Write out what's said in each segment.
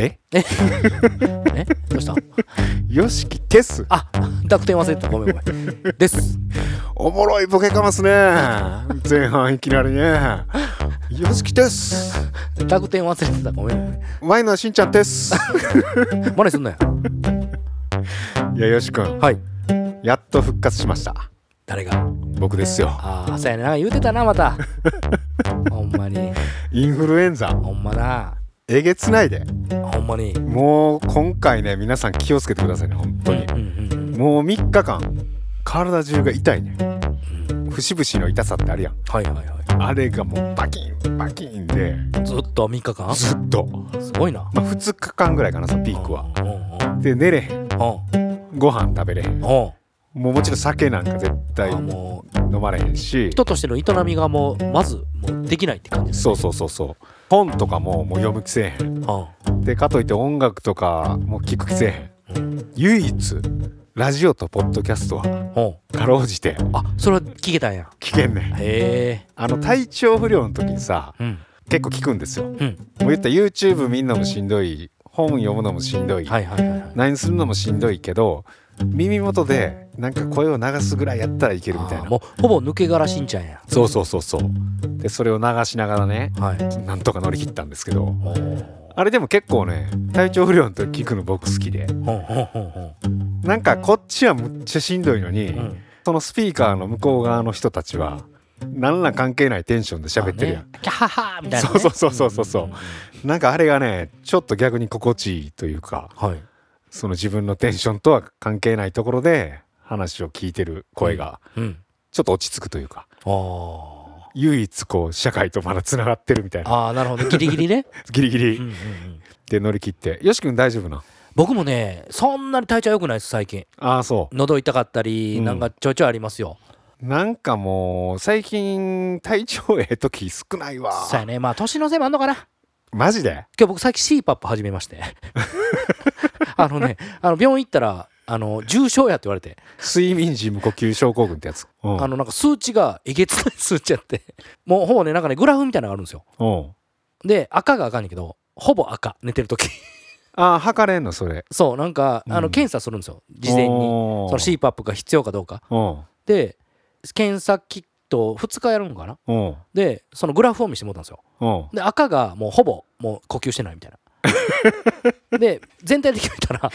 え？え？どうした？よしきですあ濁点忘れてた。ごめんごめん。です。おもろいボケかますね。前半いきなりね。よしきです濁点忘れてた。ごめんごめん。ワインのしんちゃんです真似すんなよ。いやよしくんはい。やっと復活しました。誰が？僕ですよ。ああそうやね。なんか言うてたなまた。ほんまに。インフルエンザ。ほんまなえげつないで。ほんまに。もう今回ね皆さん気をつけてくださいね本当に。もう3日間体中が痛いね。うん。節々の痛さってあるやん。はいはいはあれがもうバキンバキンで。いずっと3日間？ずっと。すごいな。まあ2日間ぐらいかなそのピークは。うんうんで寝れへん。うん。ご飯食べれへん。うん。もうもちろん酒なんか絶対あもう。飲まれへんし。人としての営みがもうまずもうできないって感じですそうそうそうそう本とかももう読む気せえへん。うん。でかといって音楽とかも聞く気せえへん。うん唯一ラジオとポッドキャストはうん。かろうじてあそれは聞けたんや。聞けんねん。へえ。あの体調不良の時にさうん。結構聞くんですよ。もうん。う言ったら YouTube 見んのもしんどい本読むのもしんどい、はいはいはいはい。何するのもしんどいけど耳元でなんか声を流すぐらいやったらいけるみたいな。もうほぼ抜け殻しんちゃんや。そうそうそうそう。でそれを流しながらねはい。なんとか乗り切ったんですけど。あれでも結構ね体調不良の時聞くの僕好きで。なんかこっちはむっちゃしんどいのに、うん。そのスピーカーの向こう側の人たちは何ら関係ないテンションで喋ってるやん、あね。キャハハみたいなね。そうそうそうそうそうなんかあれがねちょっと逆に心地いいというかはい。その自分のテンションとは関係ないところで話を聞いてる声がうん。ちょっと落ち着くというか唯一こう社会とまだつながってるみたいな。あーなるほど。ギリギリね。ギリギリ。うんうんうん。で乗り切って。よし君大丈夫な？僕もねそんなに体調良くないです最近。ああそ喉痛かったり、うん。なんかちょいちょいありますよ。うなんかもう最近体調ええ時少ないわ。そうやね。まあ年のせいもあんのかな。マジで？今日僕最近 CPAP 始めまして。あのねあの病院行ったらあの重症やって言われて、睡眠時無呼吸症候群ってやつ。うん。あのなんか数値がえげつない数値やって。もうほぼねなんかねグラフみたいなのがあるんですよ。うん。で赤が赤んねんけどほぼ赤寝てる時。ああ測れんのそれ。そうなんか、あうん。の検査するんですよ。事前に。その CPAP が必要かどうか。うん。で検査キット2日やるんかな。うん。でそのグラフを見せてもらったんですよ。うん。で赤がもうほぼもう呼吸してないみたいなで全体的に見たら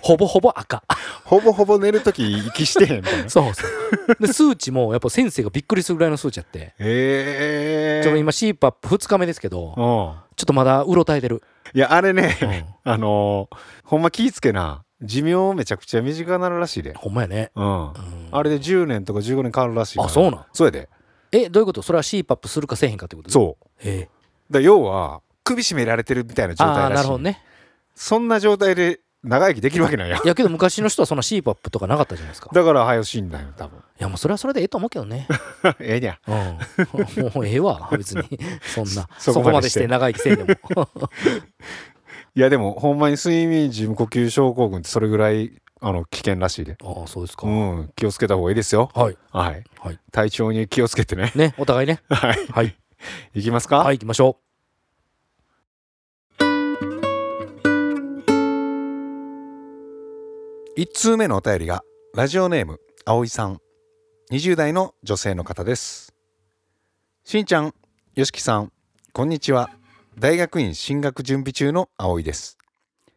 ほぼほぼ赤。ほぼほぼ寝る時息してへんみたいな。そうそう。で数値もやっぱ先生がびっくりするぐらいの数値やって。へえ。ちょ今 CPAP2 日目ですけどうん。ちょっとまだうろたえてる、いやあれね、うん。あのーほんま気ぃつけな。寿命めちゃくちゃ短くなるらしいで。ほんまやね、うん。うん。あれで10年とか15年変わるらしいあそうなん？そうやで。えどういうこと？それは CPAP するかせえへんかってこと？そう。え。だ要は首絞められてるみたいな状態らしい。なるほどね。そんな状態で長生きできるわけないやんいやけど昔の人はそんな CPAP とかなかったじゃないですか。いだから早死んだよ多分。やもうそれはそれでええと思うけどね。ええにゃうん。もうええわ別に。そんなそ そこまでししてて長生きせんでも。いやでもほんまに睡眠時無呼吸症候群ってそれぐらいあの危険らしいで。ああそうですか、うん。気をつけた方がいいですよ。はい。はい。はい。体調に気をつけてね。ねお互いね。はい。はい。いきますか？はい行きましょ1通目のお便りがラジオネーム葵さん。20代の女性の方です。しんちゃんよしきさんこんにちは。大学院進学準備中の葵です。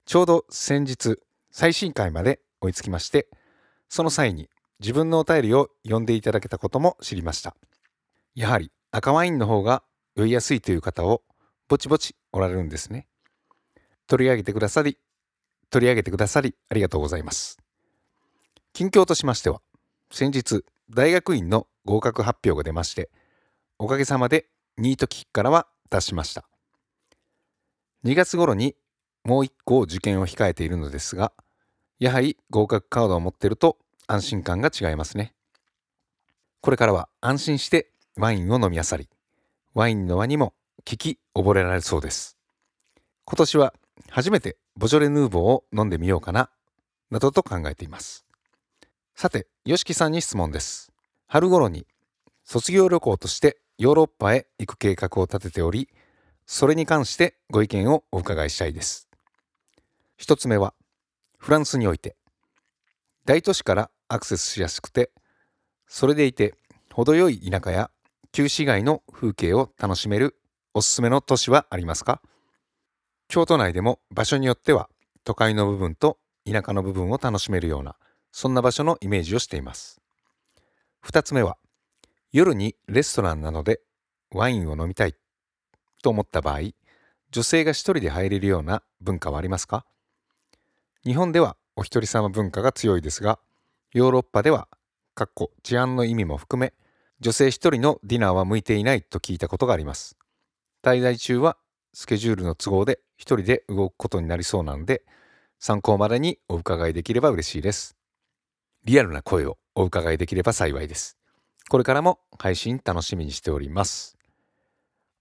ちょうど先日最新回まで追いつきましてその際に自分のお便りを読んでいただけたことも知りました。やはり赤ワインの方が酔いやすいという方をぼちぼちおられるんですね。取り上げてくださり取り上げてくださりありがとうございます。近況としましては先日大学院の合格発表が出ましておかげさまでニート期からは脱しました。2月頃にもう1個受験を控えているのですがやはり合格カードを持ってると安心感が違いますね。これからは安心してワインを飲みあさりワインの輪にも聞き溺れられそうです。今年は初めてボジョレ・ヌーボーを飲んでみようかななどと考えています。さて YOSHIKI さんに質問です。春頃に卒業旅行としてヨーロッパへ行く計画を立てておりそれに関してご意見をお伺いしたいです。一つ目はフランスにおいて。大都市からアクセスしやすくてそれでいて程よい田舎や旧市街の風景を楽しめるおすすめの都市はありますか？京都内でも場所によっては都会の部分と田舎の部分を楽しめるようなそんな場所のイメージをしています。2つ目は夜にレストランなのでワインを飲みたいと思った場合女性が一人で入れるような文化はありますか？日本ではお一人様文化が強いですがヨーロッパでは治安の意味も含め女性一人のディナーは向いていないと聞いたことがあります。滞在中はスケジュールの都合で一人で動くことになりそうなので参考までにお伺いできれば嬉しいです。リアルな声をお伺いできれば幸いです。これからも配信楽しみにしております。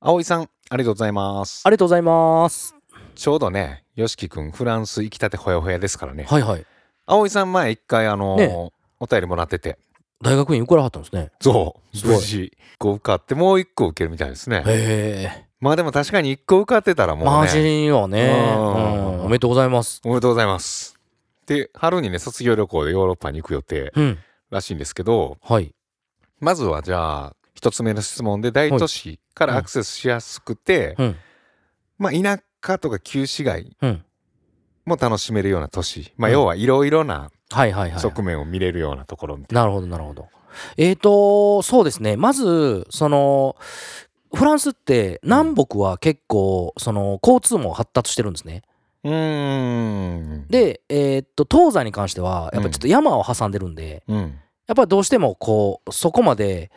葵さんありがとうございます。ありがとうございます。ちょうどねよしきくんフランス行きたてほやほやですからね。はいはい。葵さん前一回あのーね。お便りもらってて。大学院受からはったんですね。そう。無事一個受かってもう一個受けるみたいですね。へえまあでも確かに一個受かってたらもうマねジよね。うん。うん。おめでとうございます。おめでとうございます。で春にね卒業旅行でヨーロッパに行く予定うん。らしいんですけどはい。まずはじゃあ一つ目の質問で大都市からアクセスしやすくて、うん。まあ田舎とか旧市街うん。も楽しめるような都市。まあうん要はいろいろな側面を見れるようなところみたいな、なるほどなるほど。えーとそうですね。まずそのフランスって南北は結構その交通も発達してるんですね。うーん。でえーっと東西に関してはやっぱちょっと山を挟んでるんで、うん。やっぱりどうしてもこうそこまで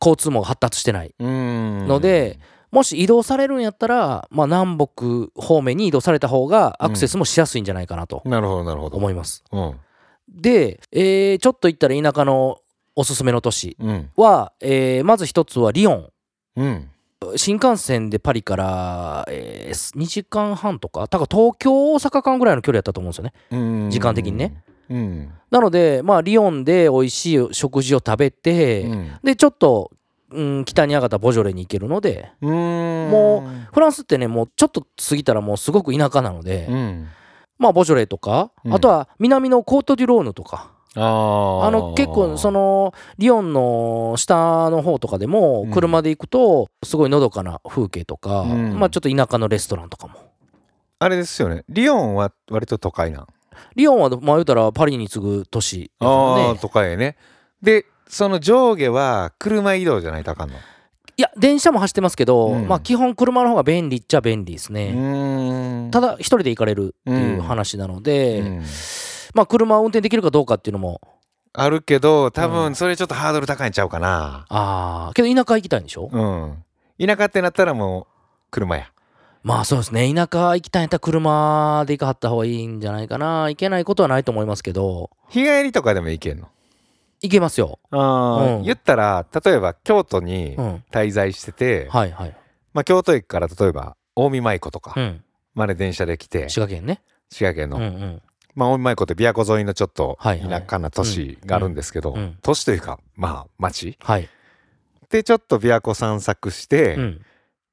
交通も発達してない。うん。のでもし移動されるんやったら、まあ、南北方面に移動された方がアクセスもしやすいんじゃないかなとなるほどなるほど。思います。うん。で、えーちょっと行ったら田舎のおすすめの都市うん。は、えーまず一つはリヨン。うん。新幹線でパリから、え2時間半とか多分東京大阪間ぐらいの距離やったと思うんですよね。うん。時間的にね。うん。なのでまあリヨンで美味しい食事を食べて、うん。でちょっと、うん、北に上がったボジョレに行けるのでうん。もフランスってねもうちょっと過ぎたらもうすごく田舎なので、うん。まあボジョレとか、うん。あとは南のコート・デュ・ローヌとかあの結構そのリヨンの下の方とかでもうん。車で行くとすごいのどかな風景とか、うん。まあちょっと田舎のレストランとかも。あれですよね。リヨンは割と都会なん？リヨンはまあ言うたらパリに次ぐ都市やからああね都会へね。でその上下は車移動じゃないとあかんの？いや電車も走ってますけど、うん。まあ基本車の方が便利っちゃ便利ですうね、ただ一人で行かれるっていう話なので、うんまあ車を運転できるかどうかっていうのも。あるけど多う分それちょっとハードル高いんちゃうかな。ああけど田舎行きたいんでしょ、うん。田舎ってなったらもう車や。まあそうですね。田舎行きたいんやったら車で行かはった方がいいんじゃないかな。行けないことはないと思いますけど。日帰りとかでも行けんの？行けますよ。あー。うん。言ったら例えば京都にうん。滞在してて、はいはい。まあ、京都駅から例えば近江舞子とかうん。まで電車で来て、滋賀県ね。滋賀県の、うんうんまあ、近江舞子って琵琶湖沿いのちょっと田舎な都市があるんですけど、都市というかまあ町はい。でちょっと琵琶湖散策して、うん。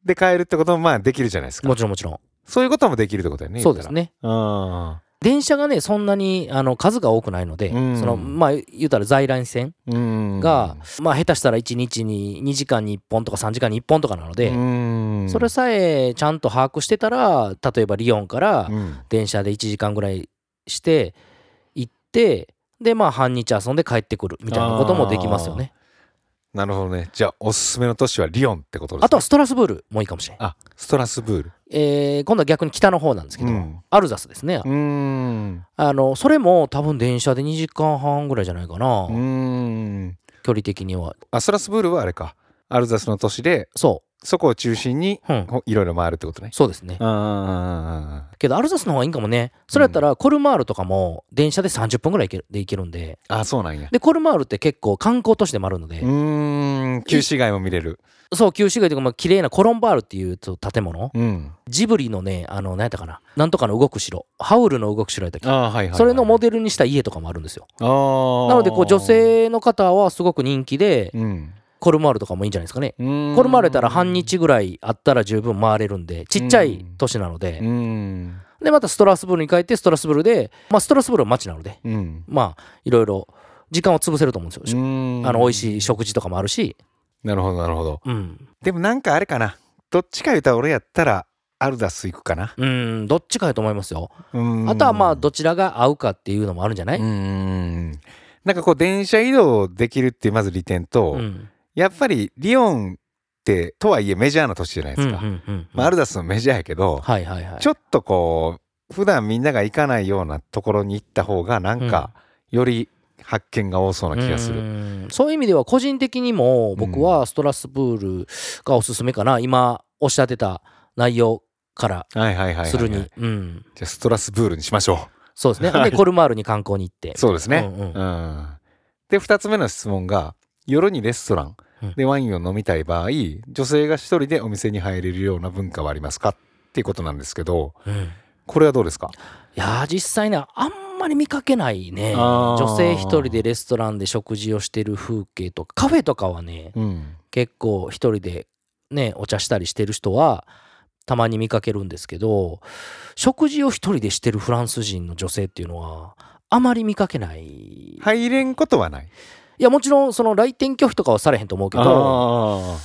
で帰るってこともまあできるじゃないですか。もちろんもちろん。そういうこともできるってことだよねそうですね。あ電車がねそんなにあの数が多くないのでうん。そのまあ言うたら在来線あうん。がまあ下手したら1日に2時間に1本とか3時間に1本とかなのでうん。それさえちゃんと把握してたら例えばリヨンからうん。電車で1時間ぐらいして行ってでまあ半日遊んで帰ってくるみたいなこともできますよね。なるほどね。じゃあおすすめの都市はリヨンってことですね。あとはストラスブールもいいかもしれない、あストラスブール。えー今度は逆に北の方なんですけど、うん。アルザスですね、うーん。あのそれも多分電車で2時間半ぐらいじゃないかな、うーん。距離的には。あストラスブールはあれか。アルザスの都市でそそこを中心にいろいろ回るってことね。そうですね。あけどアルザスの方がいいんかもね。それやったらコルマールとかも電車で30分ぐらい行けるで行けるんで。ああそうなんや。でコルマールって結構観光都市でもあるので、うーん旧市街も見れる。そう旧市街というかまあ綺麗なコロンバールっていうと建物。うん。ジブリのねあの何やったかな。なんとかの動く城。ハウルの動く城やったっけ？はいはい、はい、それのモデルにした家とかもあるんですよ。なのでこう女性の方はすごく人気でうんコルマールとかもいいんじゃないですかね。コルマールやったら半日ぐらいあったら十分回れるんでちっちゃい都市なのうでん。でまたストラスブールに帰ってストラスブールでまあストラスブールは街なのでうん。まあいろいろ時間を潰せると思うんですよ。うん。あの美味しい食事とかもあるし。なるほどなるほど。うん。でもなんかあれかな。どっちか言うたら俺やったらアルダス行くかな。うん。どっちかやと思いますよ。うん。あとはまあどちらが合うかっていうのもあるんじゃなういん。なんかこう電車移動できるっていうまず利点と、うんやっぱりリヨンってとはいえメジャーな都市じゃないですか、アルダスもメジャーやけど、はいはいはい。ちょっとこう普段みんなが行かないようなところに行った方がなんかより発見が多そうな気がすうる。ん。そういう意味では個人的にも僕はストラスブールがおすすめかな。今おっしゃってた内容からはいはいはいはいはい。するに。うん。じゃあストラスブールにしましょそうですね。はい。でコルマールに観光に行って。う。そうですね。うんうん。うん。で2つ目の質問が夜にレストランでワインを飲みたい場合女性が一人でお店に入れるような文化はありますか？っていうことなんですけどうん。これはどうですか？いやー実際ねあんまり見かけないね。女性一人でレストランで食事をしてる風景とかカフェとかはねうん。結構一人でねお茶したりしてる人はたまに見かけるんですけど食事を一人でしてるフランス人の女性っていうのはあまり見かけない、い、入れんことはない。やもちろんその来店拒否とかはされへんと思うけどあ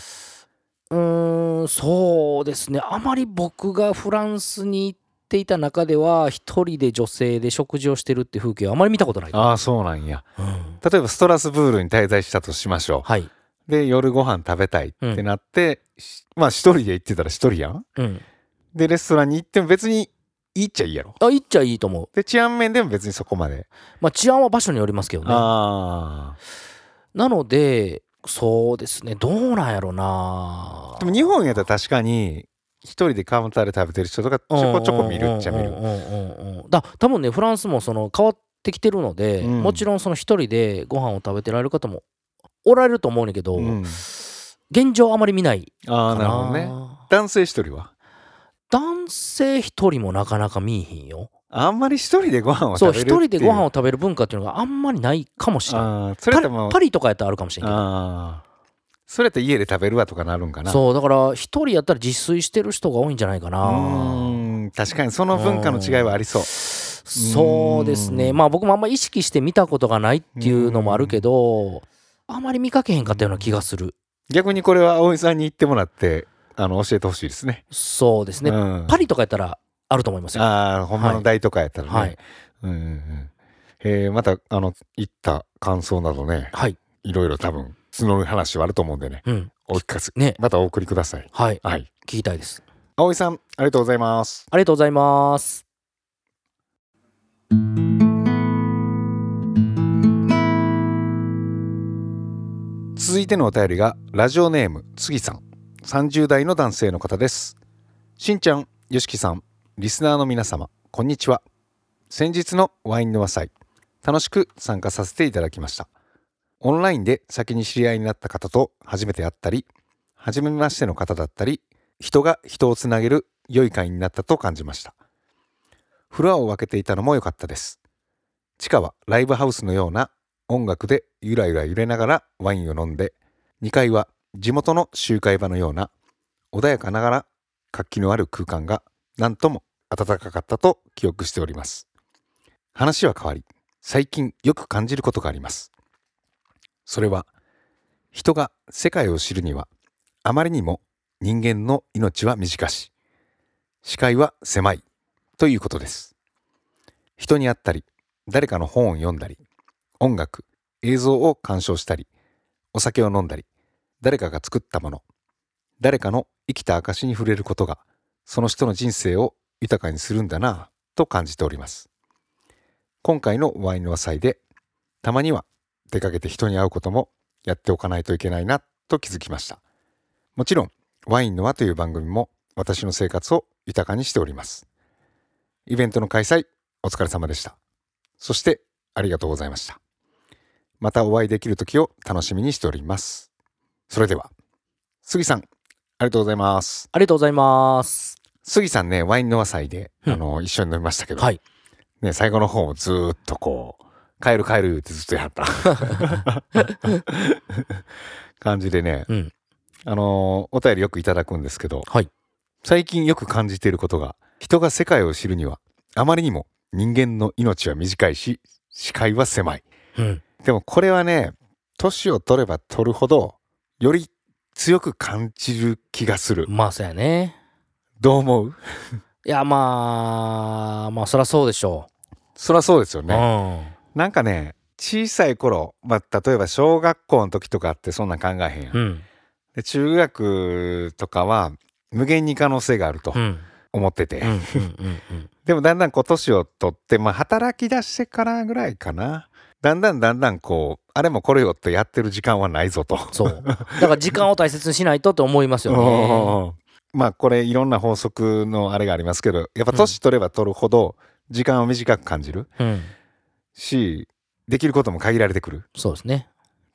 うーんそうですね。あまり僕がフランスに行っていた中では一人で女性で食事をしてるって風景はあまり見たことない。ー、あーそうなんや。うん。例えばストラスブールに滞在したとしましょはい、う。で夜ご飯食べたいってなって、しまあ一人で行ってたら一人やん。うん、でレストランに行っても別にいいっちゃいいやろ。あ行っちゃいいと思うで治安面でも別にそこまで。まあ治安は場所によりますけどねあなのでそうですねどうなんやろなあ。でも日本やったら確かに一人でカウンターで食べてる人とかちょこちょこ見るっちゃ見る。うんうんうんうんうんだ多分ねフランスもその変わってきてるので、うんもちろんその一人でご飯を食べてられる方もおられると思うねんけど、うん現状あまり見ないああかななるほどね。男性一人は？男性一人もなかなか見えへんよ。あんまり一人でご飯をそう食べるっていう。一人でご飯を食べる文化っていうのがあんまりないかもしれないそれパパリとかやったらあるかもしれんけど。それって家で食べるわとかなるんかな。そうだから一人やったら自炊してる人が多いんじゃないかうなーん確かにその文化の違いはありそう。そうですね。うん。まあ僕もあんま意識して見たことがないっていうのもあるけどあまり見かけへんかったような気がする。逆にこれは葵さんに言ってもらってあの教えてほしいですね。そうですね、うん。パリとかやったらあると思いますよ。ああほんまの大都会やったらね、はい。うんうんうん。えーまたあの行った感想などね。はい。いろいろ多分募る話はあると思うんでね。うん。お聞かせね。またお送りください。はい。はい。聞きたいです。葵さんありがとうございます。ありがとうございます。続いてのお便りがラジオネーム杉さん30代の男性の方です。しんちゃんよしきさんリスナーの皆様こんにちは。先日のワインの和祭楽しく参加させていただきました。オンラインで先に知り合いになった方と初めて会ったり初めましての方だったり人が人をつなげる良い会になったと感じました。フロアを分けていたのも良かったです。地下はライブハウスのような音楽でゆらゆら揺れながらワインを飲んで2階は地元の集会場のような穏やかながら活気のある空間が何とも暖かかったと記憶しております。話は変わり最近よく感じることがあります。それは人が世界を知るにはあまりにも人間の命は短し視界は狭いということです。人に会ったり誰かの本を読んだり音楽映像を鑑賞したりお酒を飲んだり誰かが作ったもの誰かの生きた証に触れることがその人の人生を豊かにするんだなぁと感じております今回のワインの和祭でたまには出かけて人に会うこともやっておかないといけないなと気づきましたもちろんワインの輪という番組も私の生活を豊かにしております。イベントの開催お疲れ様でした。そしてありがとうございました。またお会いできる時を楽しみにしております。それでは、杉さん、ありがとうございます。ありがとうございます。杉さんね、ワインの和祭で、うんあの、一緒に飲みましたけど、はい。ね、最後の方もずーっとこう、帰る帰るってずっとやった 感じでね、うん。あのお便りよくいただくんですけど、はい。最近よく感じていることが、人が世界を知るには、あまりにも人間の命は短いし、視界は狭い。うん。でもこれはね、年を取れば取るほど、より強く感じる気がする。まあ、そうやね。どう思う？いや、まあ、まあ、そりゃそうでしょそりゃそうですよう。ね。なんかね、小さい頃、まあ、例えば小学校の時とかってそんなん考えへんやん。うん。うん。で中学とかは無限に可能性があるとうん。思ってて、うん。うん。うん。でもだんだんこう年を取って、まあ、働き出してからぐらいかなだんだんだんだんこうあれもこれよってやってる時間はないぞと。そう。だから時間を大切にしないとって思いますよね。まあこれいろんな法則のあれがありますけどやっぱ年取れば取るほど時間を短く感じるうん。しできることも限られてくる。そうですね。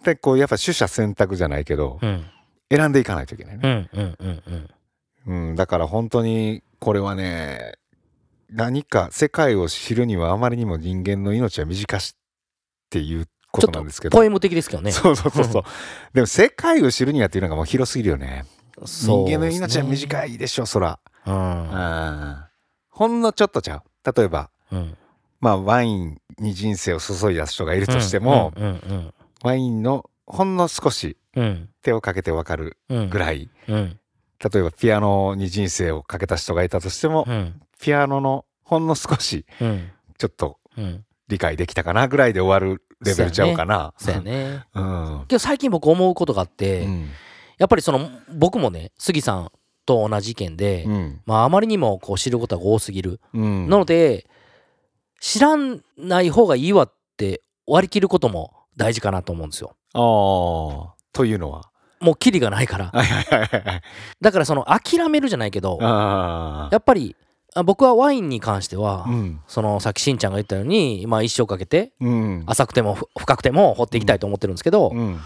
でこうやっぱ取捨選択じゃないけどうん。選んでいかないといけないね。うん。うん。うん。うん。うん、だから本当にこれはね何か世界を知るにはあまりにも人間の命は短しっていうこととなんですけどポエム的ですけどね。そうそうそうそうでも世界を知るにはっていうのがもう広すぎるよねそう人間の命はい。短いでしょそら、うん。うん、ほんのちょっとちゃう例えばうん。まあワインに人生を注いだ人がいるとしても、うん。うん。ワインのほんの少しうん。手をかけてわかるうん。ぐらい、うん。例えばピアノに人生をかけた人がいたとしても、うん。ピアノのほんの少しうん。ちょっとうん。理解できたかなぐらいで終わるレベルちゃうかな。そうやね。うん。けど最近僕思うことがあって、うん。やっぱりその僕もね杉さんと同じ意見で、うん。まああまりにもこう知ることが多すぎる、うん。なので知らない方がいいわって割り切ることも大事かなと思うんですよああ。というのは？もうキリがないから。だからその諦めるじゃないけど。やっぱりあ僕はワインに関しては、うん。そのさっきしんちゃんが言ったように、まあ、一生かけてうん。浅くてもふ深くても掘っていきたいと思ってるんですけど、うん。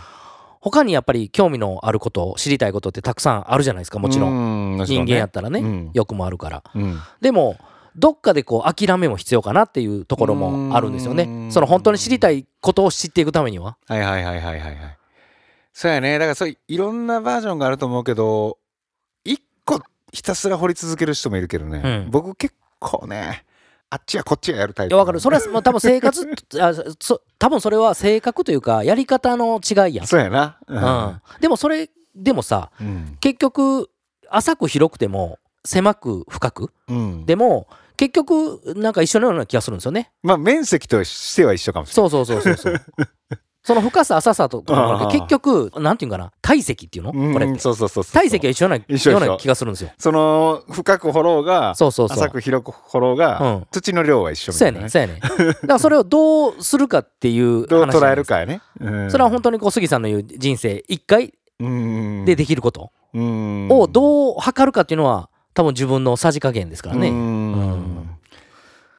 他にやっぱり興味のあること知りたいことってたくさんあるじゃないですかもちろん、ん人間やったらね、うん欲もあるからうん。でもどっかでこう諦めも必要かなっていうところもあるんですようねんその本当に知りたいことを知っていくためにははいはいはいはいはいはい。そうやね。だからそういいろんなバージョンがあると思うけど、一個ひたすら掘り続ける人もいるけどね。うん僕結構ね、あっちやこっちややるタイプ。わかるそれはまあ多分生活 あそ多分それは性格というかやり方の違いやん、そうやな。うん、でもそれでもさうん。結局浅く広くても狭く深くうん。でも結局なんか一緒のような気がするんですよねまあ面積としては一緒かもしれない。そうそうそうそうそう その深さ浅さとか結局なんていうんかな体積っていうの？うんこれ。そうそうそうそう。体積は一緒なような気がするんですよ。その深く掘ろうがそうそうそう。浅く広く掘ろうが、うん。土の量は一緒みそうたいな、ね。やねそうやねだからそれをどうするかっていうどう捉えるかやね。うん。それは本当にこう杉さんの言う人生一回うん。でできることうん。をどう測るかっていうのは多分自分のさじ加減ですからね。うん。うん。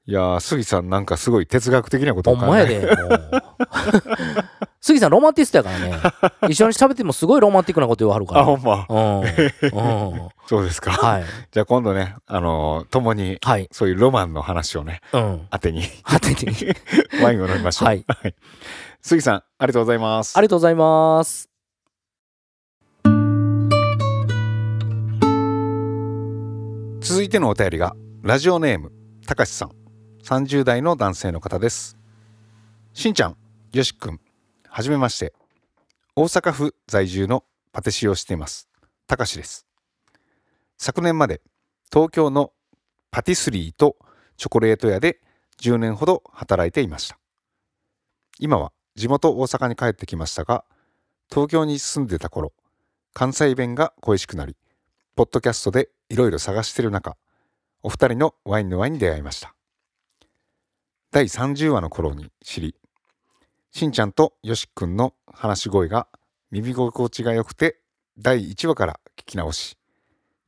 いやー杉さんなんかすごい哲学的なことほを考えんまやで 杉さんロマンティストやからね。一緒に喋ってもすごいロマンティックなこと言わはるから。あほんま。うん。うん。そうですか、はい。じゃあ今度ねあのー共にはい。そういうロマンの話をねうん。当てに。果てに。ワインを飲みましょう。はい。杉さんありがとうございます。ありがとうございます。続いてのお便りがラジオネームたかしさん。30代の男性の方です。しんちゃんよしくんはじめまして。大阪府在住のパティシエをしています。たかしです。昨年まで東京のパティスリーとチョコレート屋で10年ほど働いていました。今は地元大阪に帰ってきましたが東京に住んでた頃関西弁が恋しくなりポッドキャストでいろいろ探してる中、お二人のワインのワインに出会いました。第30話の頃に知り、しんちゃんとよしくんの話し声が耳心地が良くて、第1話から聞き直し、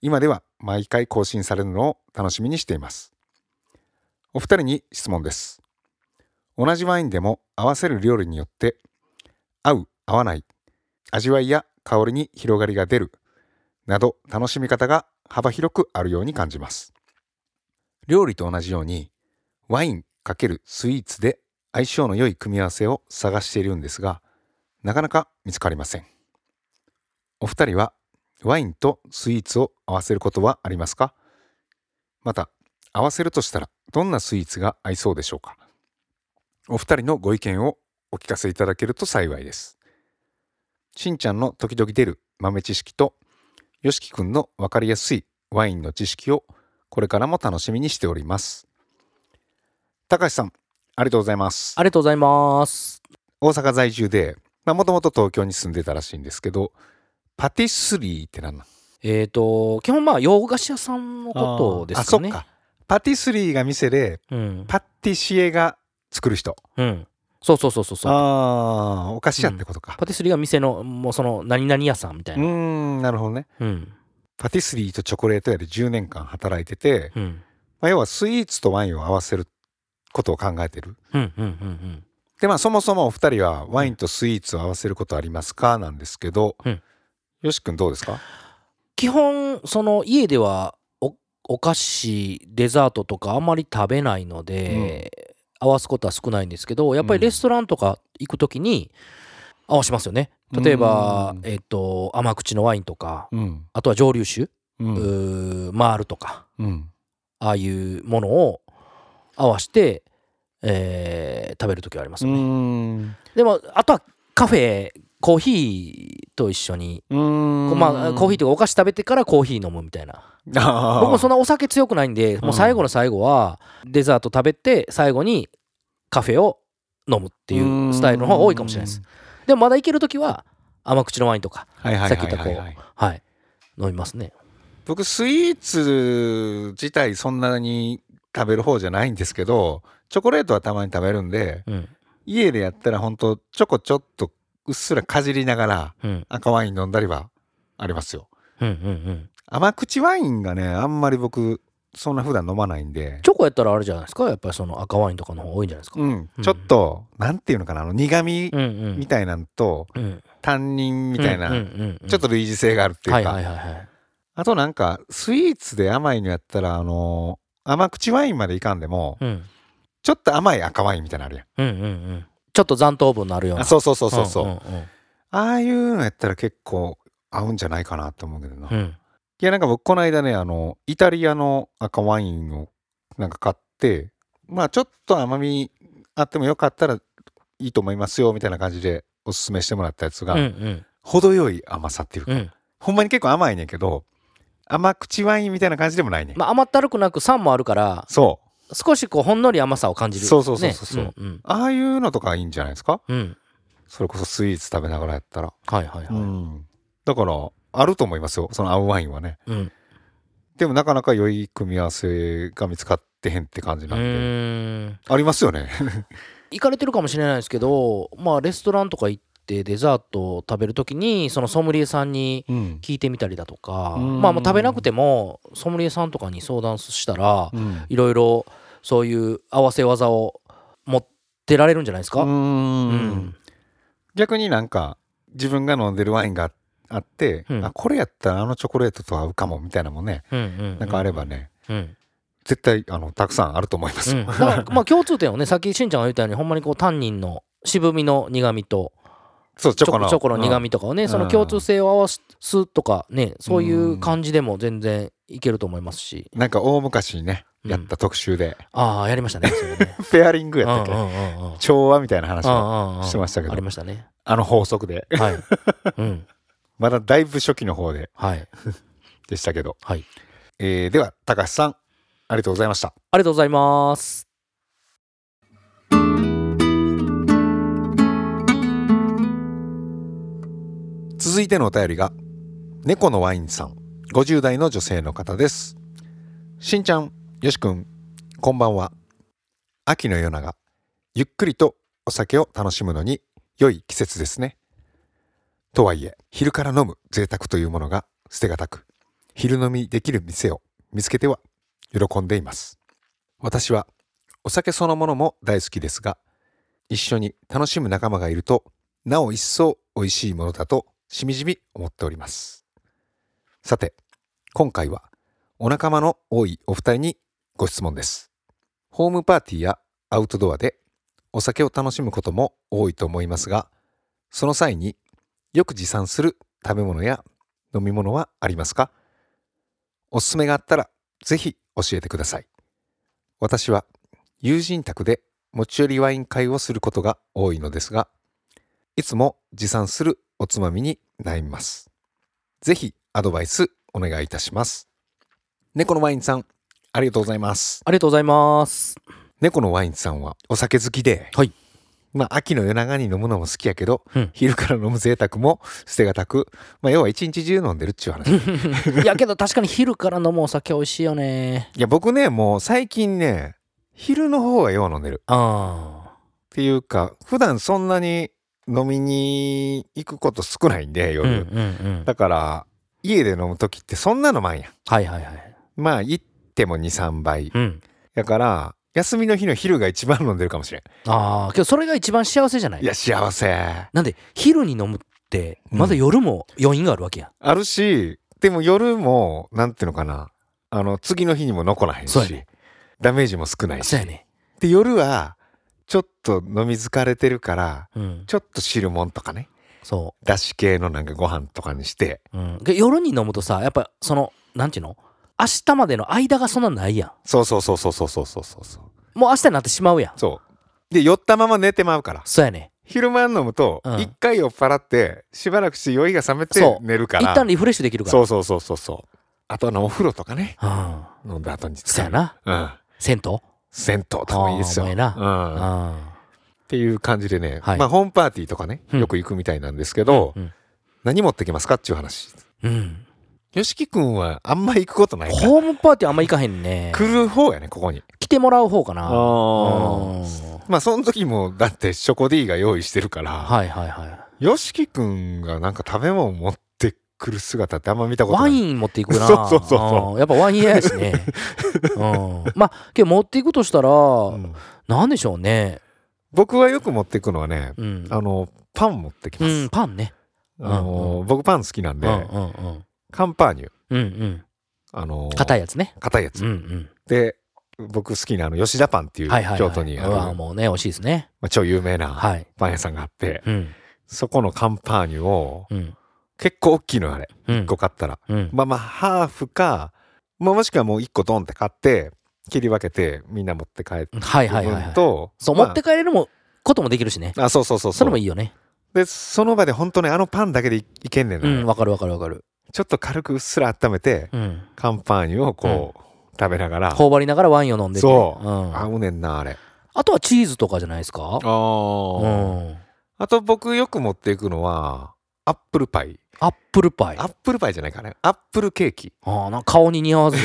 今では毎回更新されるのを楽しみにしています。お二人に質問です。同じワインでも合わせる料理によって合う合わない味わいや香りに広がりが出るなど楽しみ方が幅広くあるように感じます。料理と同じようにワイン×スイーツで相性の良い組み合わせを探しているんですがなかなか見つかりません。お二人はワインとスイーツを合わせることはありますか？また合わせるとしたらどんなスイーツが合いそうでしょうか？お二人のご意見をお聞かせいただけると幸いです。しんちゃんの時々出る豆知識とよしきくんの分かりやすいワインの知識をこれからも楽しみにしております。高橋さんありがとうございますありがとうございます。大阪在住でもともと東京に住んでたらしいんですけどパティスリーって何なんえっ、と、基本まあ洋菓子屋さんのことですかね。あそっかパティスリーが店でうん。パティシエが作る人うん。そうそうそうそうそう。ああお菓子屋ってことかパティスリーが店の、もうその、何々屋さんみたいうな。ーんなるほどねうん。パティスリーとチョコレート屋で10年間働いてて、うん。まあ、要はスイーツとワインを合わせることを考えてる？うん。うん。うん。でまあそもそもお二人はワインとスイーツを合わせることありますかなんですけど、うん。よし君どうですか？基本、その家ではお、お菓子、デザートとかあんまり食べないので、合わすことは少ないんですけど、やっぱりレストランとか行くときに合わしますよね。例えばう、ん。えっ、と、甘口のワインとか、うん。あとは蒸留酒、ううんーマールとか、うん。ああいうものを合わして、えー食べるときはありますうよね。んでも、あとはカフェ、コーヒーと一緒に、まあ、コーヒーとかお菓子食べてからコーヒー飲むみたいな。僕もそんなお酒強くないんで、もう最後の最後は、デザート食べて、最後にカフェを飲むっていうスタイルの方が多いかもしれないです。でもまだいけるときは、甘口のワインとか、さっき言ったこうはい、飲みますね。僕スイーツ自体そんなに食べる方じゃないんですけどチョコレートはたまに食べるんでうん。家でやったらほんとチョコちょっとうっすらかじりながらうん。赤ワイン飲んだりはありますようん。うん。うん。甘口ワインがねあんまり僕そんな普段飲まないんでチョコやったらあれじゃないですか？やっぱりその赤ワインとかの方が多いんじゃないですか？うんちょっとなんていうのかな？あの苦味うんうん。みたいなんとうん。タンニンみたいなうんうんうんちょっと類似性があるっていうはいかはいはいはい。あとなんかスイーツで甘いのやったらあの甘口ワインまでいかんでもうん。ちょっと甘い赤ワインみたいなのあるやんうんうんうん。ちょっと残糖分のあるような。あそうそうそうそうそう、んんああいうのやったら結構合うんじゃないかなと思うけどな、いうんうん。やなんか僕この間ねあのイタリアの赤ワインをなんか買ってまあちょっと甘みあってもよかったらいいと思いますよみたいな感じでおすすめしてもらったやつが、うんうん程よい甘さっていうか、うん。ほんまに結構甘いねんけど甘口ワインみたいな感じでもないねん、まあ甘ったるくなく酸もあるから、そう少しこうほんのり甘さを感じる。そうそうそうそうそうねうんああいうのとかいいんじゃないですか？うん。うん。それこそスイーツ食べながらやったら、はいはいはい。うんだからあると思いますよその合うワインはねうん。でもなかなか良い組み合わせが見つかってへんって感じうなんで、ーん。ありますよね 行かれてるかもしれないですけど、まあレストランとか行ってデザートを食べるときに、そのソムリエさんにうん、聞いてみたりだとか、うん。まあもう食べなくてもソムリエさんとかに相談したら、うん。いろいろそういう合わせ技を持ってられるんじゃないですか？ううん。ん逆になんか自分が飲んでるワインがあって、うん。あこれやったらあのチョコレートと合うかもみたいなのもねうんうんうん。なんかあればね、うん。絶対あのたくさんあると思いますよ、うん、まあ共通点をねさっきしんちゃんが言ったようにほんまにこうタンニンの渋みの苦みとそうチョコの。チョコの苦味とかをね、ん。その共通性を合わすとかねそういう感じでも全然いけると思いますし、なんか大昔にねうん。やった特集で、ああやりましたねそれね。ペアリングやったっけ、うんうんうんうん調和みたいな話をうんうんうん。してましたけど。ありましたね。あの法則で。はい。うん。まだだいぶ初期の方で。はい。でしたけど、はい。えーでは高橋さんありがとうございました。ありがとうございます続いてのお便りが猫のワインさん50代の女性の方です。しんちゃんよしくんこんばんは。秋の夜長ゆっくりとお酒を楽しむのに良い季節ですね。とはいえ昼から飲む贅沢というものが捨てがたく昼飲みできる店を見つけては喜んでいます。私はお酒そのものも大好きですが一緒に楽しむ仲間がいるとなお一層美味しいものだとしみじみ思っております。さて今回はお仲間の多いお二人にご質問です。ホームパーティーやアウトドアでお酒を楽しむことも多いと思いますがその際によく持参する食べ物や飲み物はありますか？おすすめがあったらぜひ教えてください。私は友人宅で持ち寄りワイン会をすることが多いのですがいつも持参するおつまみに悩みますぜひアドバイスお願いいたします猫のワインさんありがとうございますありがとうございます。猫のワインさんはお酒好きで、はいまあ秋の夜長に飲むのも好きやけど、うん昼から飲む贅沢も捨てがたく、まあ要は一日中飲んでるっちゅう話。い いやけど確かに昼から飲むお酒美味しいよね。や僕ね、もう最近ね、昼の方がよう飲んでる。あっていうか、普段そんなに飲みに行くこと少ないんで、あ。うん夜。うんうん。だから、家で飲む時ってそんなのまんや。はいはいはい。まあ行っても2、3杯。うん。だから、休みの日の昼が一番飲んでるかもしれん。ああ、けどそれが一番幸せじゃない？いや、幸せ。なんで昼に飲むってまだ夜も余韻があるわけやん。あるし、でも夜も、なんていうのかな。あの、次の日にも残らへんし、ダメージも少ないし。そうやね。で、夜は、ちょっと飲み疲れてるから、うん。ちょっと汁もんとかね。そだし系のなんかご飯とかにして。う。うん。で夜に飲むとさ、やっぱその、なんていうの？明日までの間がそんなないやそうそうそうそうそうそうそうそう。ん。もう明日になってしまうやん。そう。で、酔ったまま寝てまうから。そうやね。昼間飲むとう、ん一回酔っ払って、しばらくして酔いが冷めて寝るから。一旦リフレッシュできるから。そうそうそうそうそう。あとあの、お風呂とかね。うん。飲んだ後に使そうやな。うん。銭湯？銭湯とかもいいですよ。うん。あっていう感じでね、はいまあホームパーティーとかね、うんよく行くみたいなんですけあ。ど、うん。何持ってきますかっていう話。うん。よしきくんはあんま行くことない。ホームパーティーあんま行かへんね。来る方やね、ここに。来てもらう方かな。あうんまあその時も、だってショコディが用意してるから、はいはいはい。よしきくんがなんか食べ物持ってくる姿ってあんま見たことない。ワイン持っていくな。そうそうそうやっぱワイン嫌やしね。うん。まあ、けど持っていくとしたら、うんなんでしょうね。僕はよく持っていくのはね、うん。あの、パン持ってきます。うん、パンね。あの、僕パン好きなんで、うんうんうん。カンパーニュ。うんうん。あの、い。硬いやつね。硬いやつ。うんうん。で、僕好きなあの、吉田パンっていう。京都にある、もうね、美味しいですね。まあ、超有名なはい。パン屋さんがあって、うん。そこのカンパーニュを、うん。結構大きいのよあれ。うん1個買ったら。うん。まあまあ、ハーフか、まあ、もしくはもう1個ドンって買って、切り分けてみんな持って帰ってはいはいはいはい。と、そう、まあ持って帰れるもこともできるしね。あ、そうそうそうそそう。れもいいよね。で、その場で本当ね、あのパンだけでいいけんねんな、うん、わかるわかるわかる。ちょっと軽くうっすら温めて、うん。カンパーニュをこう、食べながら、頬張りながらワインを飲んでて。そううん。合うねんな、あれ。あとはチーズとかじゃないですかあうーん。あと僕よく持っていくのは、アップルパイ。アップルパイ。アップルパイじゃないかね。アップルケーキ。ああ、な顔に似合わず。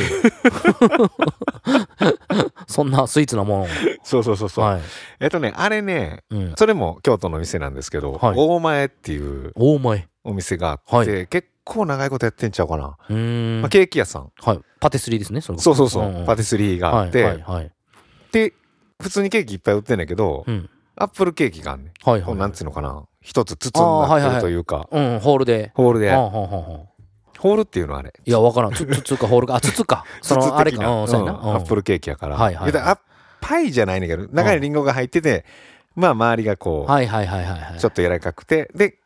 そんなスイーツなもそうそうそうそう。の。はい。えっとね、あれね、うん。それも京都の店なんですけど、はい大前っていう大前。お店があって、はい結構長いことやってんちゃうかな。うーん。まあ、ケーキ屋さん。はい。パティスリーですね、それそうそうそう。んんパティスリーがあって、はいはいはい。で、普通にケーキいっぱい売ってんねんけど、うん。アップルケーキがあんねん。はいはい。なんつうのかな。一つ包んでってるというか、うん、ホールで。ホールで、ホールっていうのはあれ。いや、わからん。つ、つつか、ホールか。あ、筒か。その、あれか。うん、そうやな。うんアップルケーキやから。はいはいはパイじゃないねんけど、中にリンゴが入ってて、まあ周りがこう、はいはいはいはいはい。ちょっと柔らかくて、で、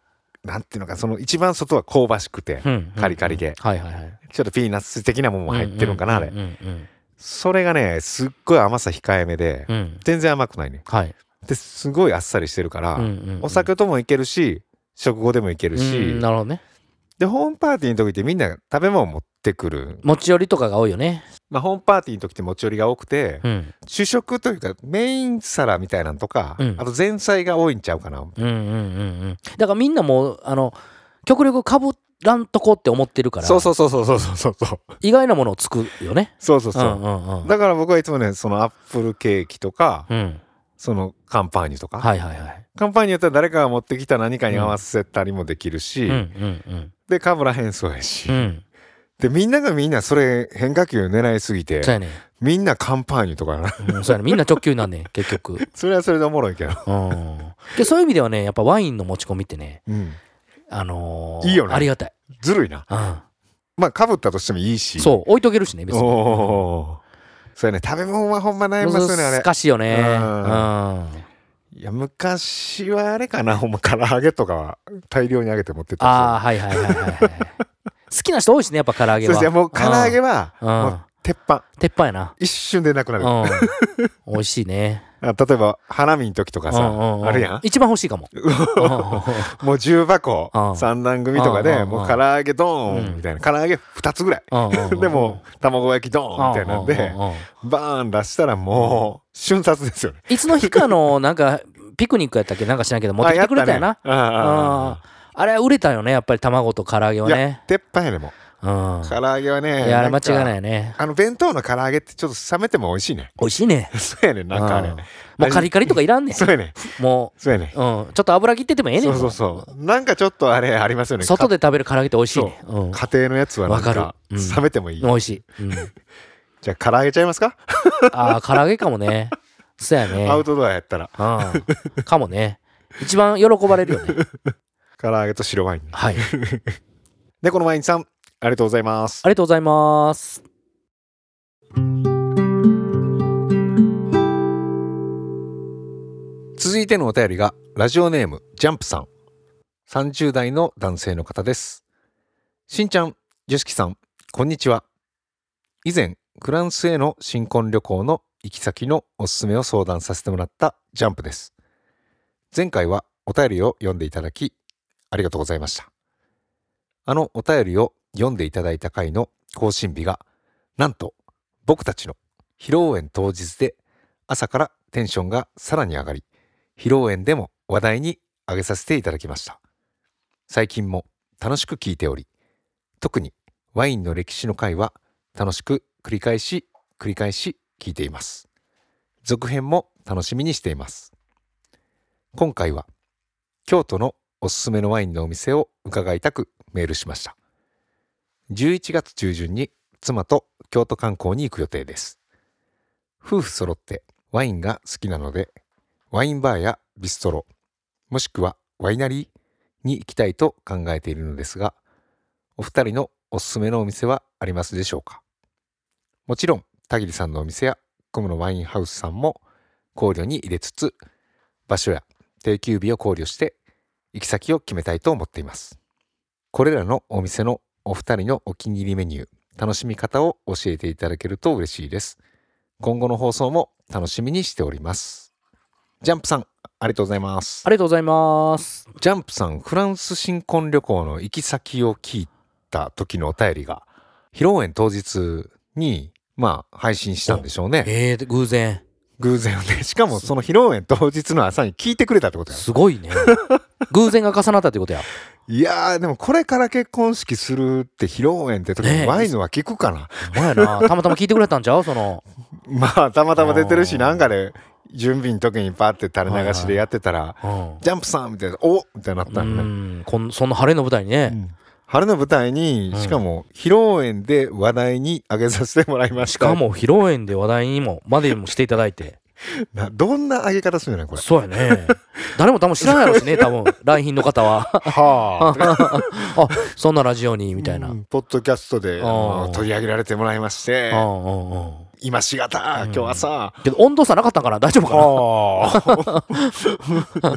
なんていうのか、その一番外は香ばしくて、うん、カリカリではいはいはい。ちょっとピーナッツ的なものも入ってるのかな、あれうん。うんそれがね、すっごい甘さ控えめで。全然甘くないね。はい。で、すごいあっさりしてるから、お酒ともいけるし、食後でもいけるし、うんなるほどね。で、ホームパーティーの時ってみんな食べ物持ってくる。持ち寄りとかが多いよね。まあ、ホームパーティーの時って持ち寄りが多くて、うん。主食というかメイン皿みたいなのとか、うんあと前菜が多いんちゃうかな。うんうんうんうん。だからみんなもう、あの、極力かぶらんとこって思ってるから、そうそうそうそうそうそうそう。意外なものを作るよね。そうそうそう。んうんうん。だから僕はいつもね、そのアップルケーキとか、うん。そのカンパーニュとか、はいはいはい。カンパーニュやったら誰かが持ってきた何かに合わせたりもできるし、うんうんで、かぶらへんそうやし、うん。うん。でみんながみんなそれ変化球狙いすぎてねみんなカンパーニュとかなうん、そうやねみんな直球なんねん 結局。それはそれでおもろいけど、うん。でそういう意味ではね、やっぱワインの持ち込みってね、うん、あのーいいよねありがたい。ずるいなうまあかぶったとしてもいいしん。そう、置いとけるしね、別に。おーそうやね食べ物はほんま悩みますよねあれ難しいよね。ううんん。いや昔はあれかなほんま唐揚げとかは大量に揚げて持ってったああ、はいはいはいはいはい。好きな人多いしね、やっぱ唐揚げは。そうですねもう唐揚げはうん鉄板。鉄板やな。一瞬でなくなる、うん。美味しいね。あ例えば花見の時とかさ、うんうんうん。あるやん。一番欲しいかも。もう重箱うん。三段組とかでもう唐揚げドーうんンみたいな。唐揚げ2つぐらい。でも卵焼きドーンみたいなんでバーン出したらもう瞬殺ですよね。いつの日かの、なんか、ピクニックやったっけなんか知らんけど、持ってきてくれたよな。あねああれは売れたよね、やっぱり卵と唐揚げはね。鉄板やねもうん。う唐揚げはねいや、あれ間違いないよね。あの弁当の唐揚げってちょっと冷めても美味しいね美味しいね。そうやねなんかあれうんもうカリカリとかいらんねん。そうやねもそうやねう、うん。ちょっと油切っててもええねん。そうそうそうなんかちょっとあれありますよね外で食べる唐揚げって美味しいね。うん。家庭のやつはなんわかかるうん冷めてもいい美味しい。うん。じゃあ唐揚げちゃいますか？ああ、唐揚げかもね。そうやね。アウトドアやったらうん。かもね。一番喜ばれるよね。唐揚げと白ワインはい。でこのワインさんありがとうございます。ありがとうございます。続いてのお便りがラジオネームジャンプさん。30代の男性の方です。しんちゃんよしきさんこんにちは。以前フランスへの新婚旅行の行き先のおすすめを相談させてもらったジャンプです。前回はお便りを読んでいただきありがとうございました。あのお便りを読んでいただいた回の更新日がなんと僕たちの披露宴当日で朝からテンションがさらに上がり披露宴でも話題に挙げさせていただきました。最近も楽しく聞いており特にワインの歴史の回は楽しく繰り返し繰り返し聞いています。続編も楽しみにしています。今回は京都のおすすめのワインのお店を伺いたくメールしました。11月中旬に妻と京都観光に行く予定です。夫婦揃ってワインが好きなのでワインバーやビストロもしくはワイナリーに行きたいと考えているのですがお二人のおすすめのお店はありますでしょうか？もちろん田切さんのお店やコムのワインハウスさんも考慮に入れつつ場所や定休日を考慮して行き先を決めたいと思っています。これらのお店のお二人のお気に入りメニュー楽しみ方を教えていただけると嬉しいです今後の放送も楽しみにしておりますジャンプさんありがとうございますありがとうございます。ジャンプさんフランス新婚旅行の行き先を聞いた時のお便りが披露宴当日にまあ配信したんでしょうねえー、偶然。偶然ねしかもその披露宴当日の朝に聞いてくれたってことやすごいね。偶然が重なったってことや。いやーでもこれから結婚式するって披露宴って時にワインのは聞くかな、ほんまやな。たまたま聞いてくれたんちゃう？その。まあたまたま出てるしなんかで準備の時にパーって垂れ流しでやってたらうん。ジャンプさんみたいなおみたいになったうのね、ん。こんそんな晴れの舞台にね、うん。晴れの舞台に、うん。しかも披露宴で話題に挙げさせてもらいまししたかも披露宴で話題にもまでもしていただいて などんな挙げ方するんやねこれ。そうやね。誰も多分知らんやろしね多分。来賓の方は。はあ。あそんなラジオにみたいな、うんうんポッドキャストで取り上げられてもらいましてうんうん今しがたうん。今日はさ、けど温度差なかったんかな？大丈夫かはあ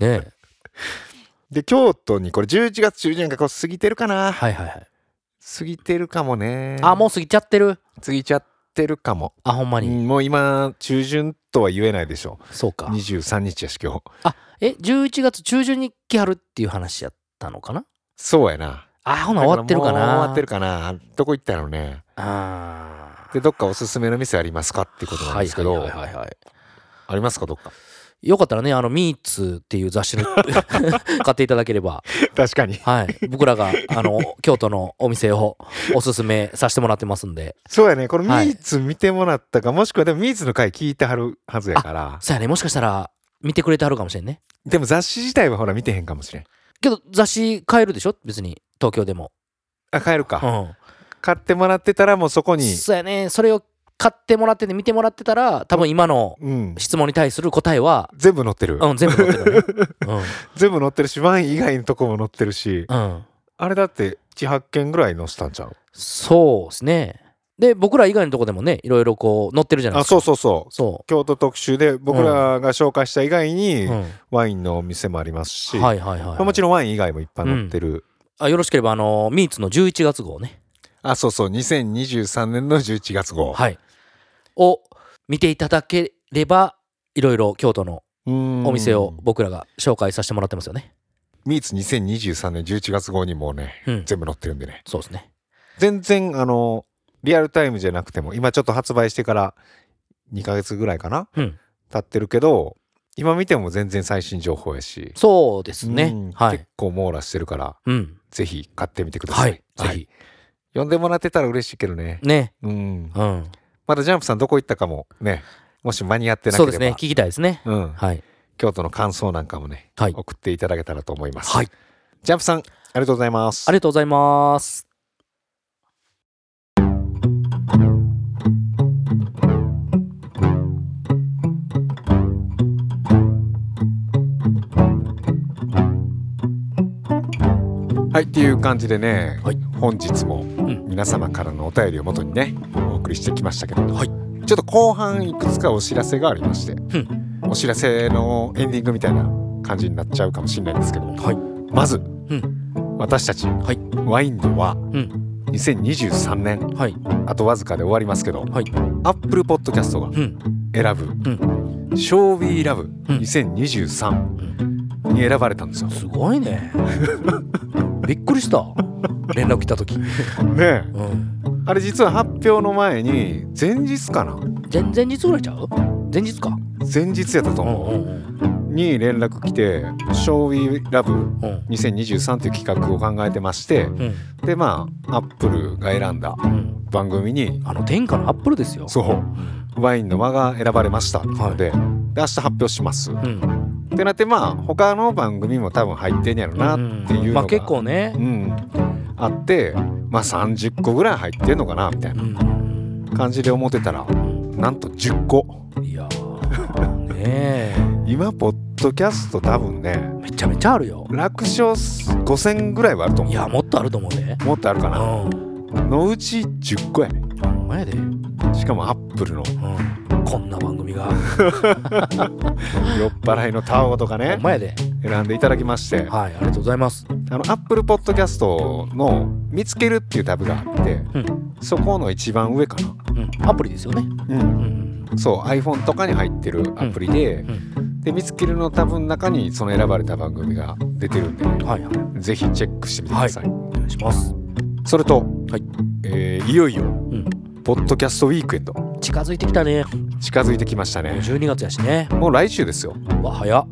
なねえ。で京都にこれ11月中旬がこう過ぎてるかな？はいはいはい。過ぎてるかもね。あもう過ぎちゃってる？過ぎちゃってるかも、あほんまに、うんもう今中旬とは言えないでしょそうか。23日やし今日。え11月中旬に来はるっていう話やったのかな？そうやな。あほな終わってるかな？終わってるかな。どこ行ったのね？あでどっかおすすめの店ありますか？ってことなんですけど、はいはいはいはいはい。ありますかどっか？よかったらね、あの、ミーツっていう雑誌の 買っていただければ、確かに。はい。僕らが、あの、京都のお店をおすすめさせてもらってますんで。そうやね。このミはい。ーツ見てもらったか、もしくはでもミーツの回聞いてはるはずやから。そうやね、もしかしたら見てくれてはるかもしれんね。でも雑誌自体はほら見てへんかもしれん。けど、雑誌買えるでしょ？別に、東京でも。あ買えるか、うん。買ってもらってたらもうそこに。そうやね。それを買ってもらってて見てもらってたら多分今のうん。質問に対する答えは全部載ってる、うん全部載ってるね。全部載ってるしワイン以外のとこも載ってるし。うん、うん、あれだって78件ぐらい載せたんちゃう？そうですね。で僕ら以外のとこでもねいろいろこう載ってるじゃないあですか。そうそうそう。そ京都特集で僕らが紹介した以外にう、うん、ワインのお店もありますし、はいはいはい、まあもちろんワイン以外もいっぱい載ってる、あよろしければあのミーツの11月号ね。あそうそう。2023年の11月号、はいを見ていただければいろいろ京都のおお店を僕らが紹介させてもらってますよね。ミーツ2023年11月号にもうねうん。全部載ってるんでね。そうですね。全然あのリアルタイムじゃなくても今ちょっと発売してから2ヶ月ぐらいかなうん。経ってるけど今見ても全然最新情報やし、そうですね。うん。はい。結構網羅してるからうん。ぜひ買ってみてくださ、はい。いぜひ。読んでもらってたら嬉しいけどね。ね。うん。うんまだジャンプさんどこ行ったかもねもし間に合ってなければ。そうですね聞きたいですね。うん、はい。京都の感想なんかもね、はい送っていただけたらと思います、はい。ジャンプさんありがとうございます。ありがとうございます。はいっていう感じでね、はい。本日もん皆様からのお便りをもとにねお送りしてきましたけど、はい。ちょっと後半いくつかお知らせがありまして、ん。お知らせのエンディングみたいな感じになっちゃうかもしれないんですけどはい。まず、ん。私たち、はい。ワインドはうん。2023年はい。あとわずかで終わりますけど、はい。Apple Podcast がうん。選ぶうん「Shall We Love うん。2023」に選ばれたんですよ。すごいね。びっくりした連絡来た時。ねえ。うん。あれ実は発表の前に前日かな？前々日ぐらいちゃう？前日か？前日やったとう。ん思うんうに連絡来て「Shall We Love うん。2023」という企画を考えてましてうん。でまあアップルが選んだうん。番組にあの天下のアップルですよ。そう。ワインの輪が選ばれましたっていうので,、で明日発表します。うん。ってなってまあ他の番組も多分入ってんやろなっていうのが、まあ結構ね。うん、あってまあ30個ぐらい入ってんのかなみたいなうん感じで思ってたらなんと10個いやーねえ。今ポッドキャスト多分ねめちゃめちゃあるよ。楽勝5000ぐらいはあると思いうやもっとあると思うで。もっとあるかうなん。のうち10個やね。ほんまやでしかもアップルの。うん。こんな番組が。酔っ払いのタオとかほねんまやで。選んでいただきまして。はいありがとうございます。あのアップルポッドキャストの見つけるっていうタブがあってうん。そこの一番上かな。うん。アプリですよね。ううん。んそう iPhone とかに入ってるアプリで、うん。で見つけるのタブの中にその選ばれた番組が出てるんで、ね、はい。はいぜひチェックしてみてください、お願いします。それと、はい。えーいよいよ、んポッドキャストウィークエンド。近づいてきたね。近づいてきましたね。12月やしね。もう来週ですよ。わ早っ。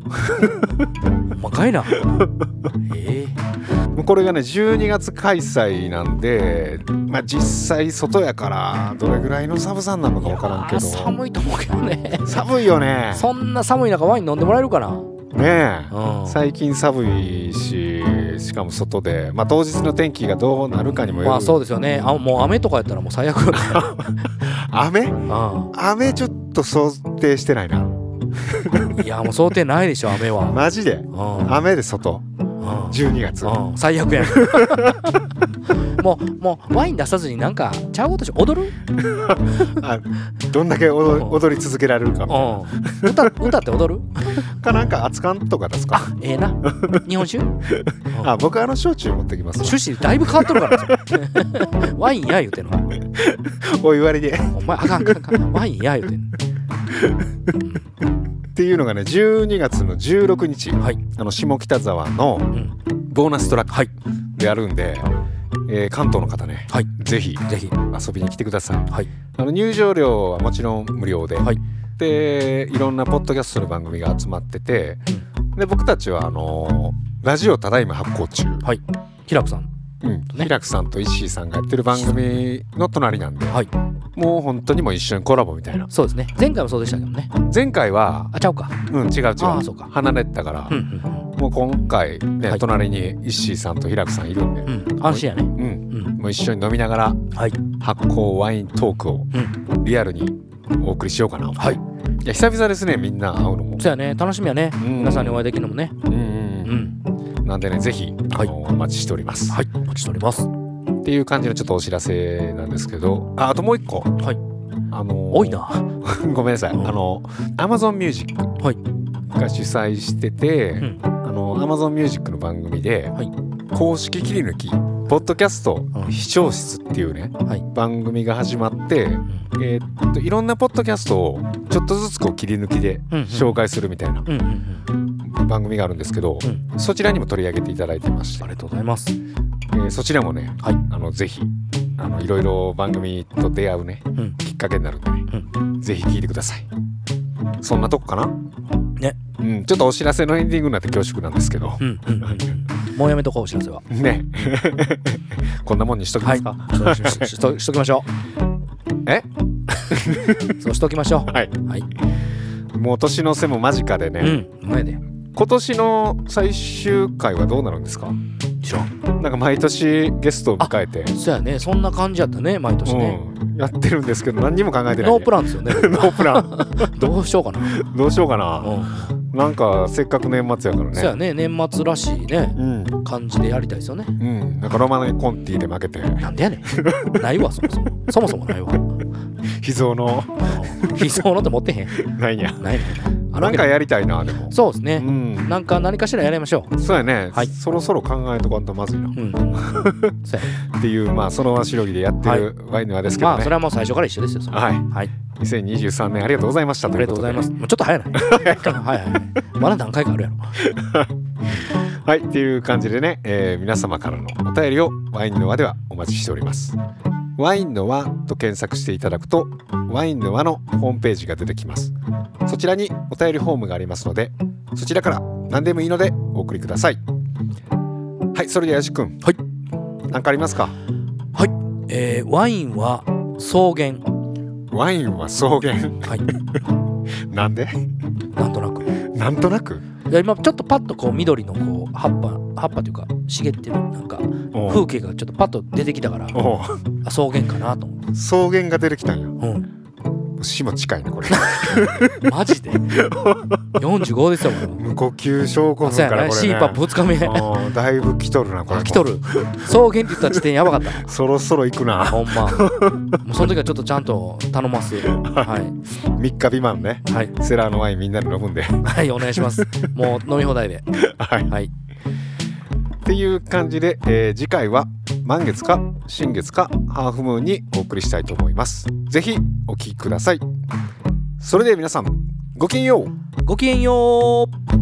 ほんまかいな。ええ。もうこれがね12月開催なんでまあ実際外やからどれぐらいの寒さになるのか分からんけど。寒いと思うけどね。寒いよね。そんな寒い中ワイン飲んでもらえるかなねえ。うん。最近寒いししかも外でまあ当日の天気がどうなるかにもよる、まあそうですよね。あもう雨とかやったらもう最悪。雨？う雨ちょっと想定してないな。んいやもう想定ないでしょ雨は。マジで？うん。雨で外。うん12月。うん。最悪やん。もうもうワイン出さずになんかちゃうことし踊る？あどんだけ踊り続けられるか歌歌って踊る？な かなんか熱燗とかですか？ええな。日本酒？あ僕あの焼酎持ってきますわ。趣旨だいぶ変わっとるからなワインや言うてんの。お湯割りで。お前あかんあかんあかん。ワインや言うてんのっていうのがね12月の16日。はい。あの下北沢のうん。ボーナストラックはい。であるんで、えー関東の方ね、はい。ぜひぜひ。遊びに来てください。はい。あの入場料はもちろん無料で、はい。でいろんなポッドキャストの番組が集まってて、で僕たちはあのーラジオただいま発行中、はい。平子さんうん。ね平久さんと石井さんがやってる番組の隣なんで、はい。もう本当にもう一緒にコラボみたいな。そうですね。前回もそうでしたけどね。前回はあちゃうか。うん違う違う。あーそうか。離れてたから、うんもう今回ね、はい。隣に石井さんと平久さんいるんで、うん。うん安心やね。うん。うん。もう一緒に飲みながらはい。発酵ワイントークをうん。リアルにお送りしようかな、はい。いや久々ですねみんな会うのも。そうやね。楽しみやね。うん。皆さんにお会いできるのもね。うんうんううんんなんでねぜひあの、お待ちしております、はい。お待ちしております。っていう感じのちょっとお知らせなんですけどああともう一個。はい。あの多いな。ごめんなさい、うん。あの Amazon Music はい。が主催してて、うん。あの Amazon Music の番組で、はい。公式切り抜きポッドキャストうん。視聴室っていうね、はい。番組が始まって、うん。えーっといろんなポッドキャストをちょっとずつこう切り抜きで紹介するみたいな。うんうんうん番組があるんですけど、うん。そちらにも取り上げていただいてまして。ありがとうございます。えーそちらもね、はい。あのぜひあのいろいろ番組と出会うねうん。きっかけになるんでね、ぜひ聞いてください。そんなとこかな？ね。うん、ちょっとお知らせのエンディングになって恐縮なんですけど。うんうんうんうん。もうやめとこうお知らせは。ね。こんなもんにしときますか？そうしししとしときましょえ？う そうしときましょはい、うはい。もう年の瀬も間近でね、うん。うまいで今年の最終回はどうなるんですか？知らん。なんか毎年ゲストを迎えて、そうやね。そんな感じやったね毎年ね。うん、やってるんですけど何にも考えてない、ノープランですよね。ノープラン。どうしようかな。どうしようかな、うん。なんかせっかく年末やからね。そうやね。年末らしいねうん。感じでやりたいですよね。うん。なんかロマネコンティで負けて。なんでやねん。ないわそもそも。そもそもないわ。秘蔵の。悲壮のって持ってへん。ないんや。ないねあるわけなんかやりたいなでも。うそうですね。ん。なんか何かしらやりましょう。そうやね、はい。そろそろ考えとかんとまずいな。うん。っていうまあその場しのぎでやってるワインの輪ですけどね、まあそれはもう最初から一緒ですよは。い。はい。2023年ありがとうございましたありがとうございます。すもうちょっと早いな。はい。はい。まだ何回かあるやろ。はい。っていう感じでね、えー皆様からのお便りをワインの輪ではお待ちしておりますワインの輪と検索していただくとワインの輪のホームページが出てきます。そちらにお便りフォームがありますのでそちらから何でもいいのでお送りください。はいそれではやし君。はい。何かありますか？えーワインは草原。ワインは草原。はい。なんで？なんとなく。なんとなく？今ちょっとパッとこう緑のこう葉っぱ葉っぱというか茂ってるなんか風景がちょっとパッと出てきたから草原かなと思って。草原が出てきたんやうん死も近いねこれ。マジで？45ですよ無呼吸症候群からこれ、ね、ねシーパップ2日目。だいぶ来とるなこれも。来とる。草原って言った時点やばかった。そろそろ行くな。ほんま。もうその時はちょっとちゃんと頼ます。はい。3日未満ね。はい。セラーのワインみんなで飲むんで。はいお願いします。もう飲み放題で。はい。はいっていう感じで、えー次回は満月か新月かハーフムーンにお送りしたいと思います。ぜひお聴きください。それでは皆さんごきげんよう。ごきげんよう。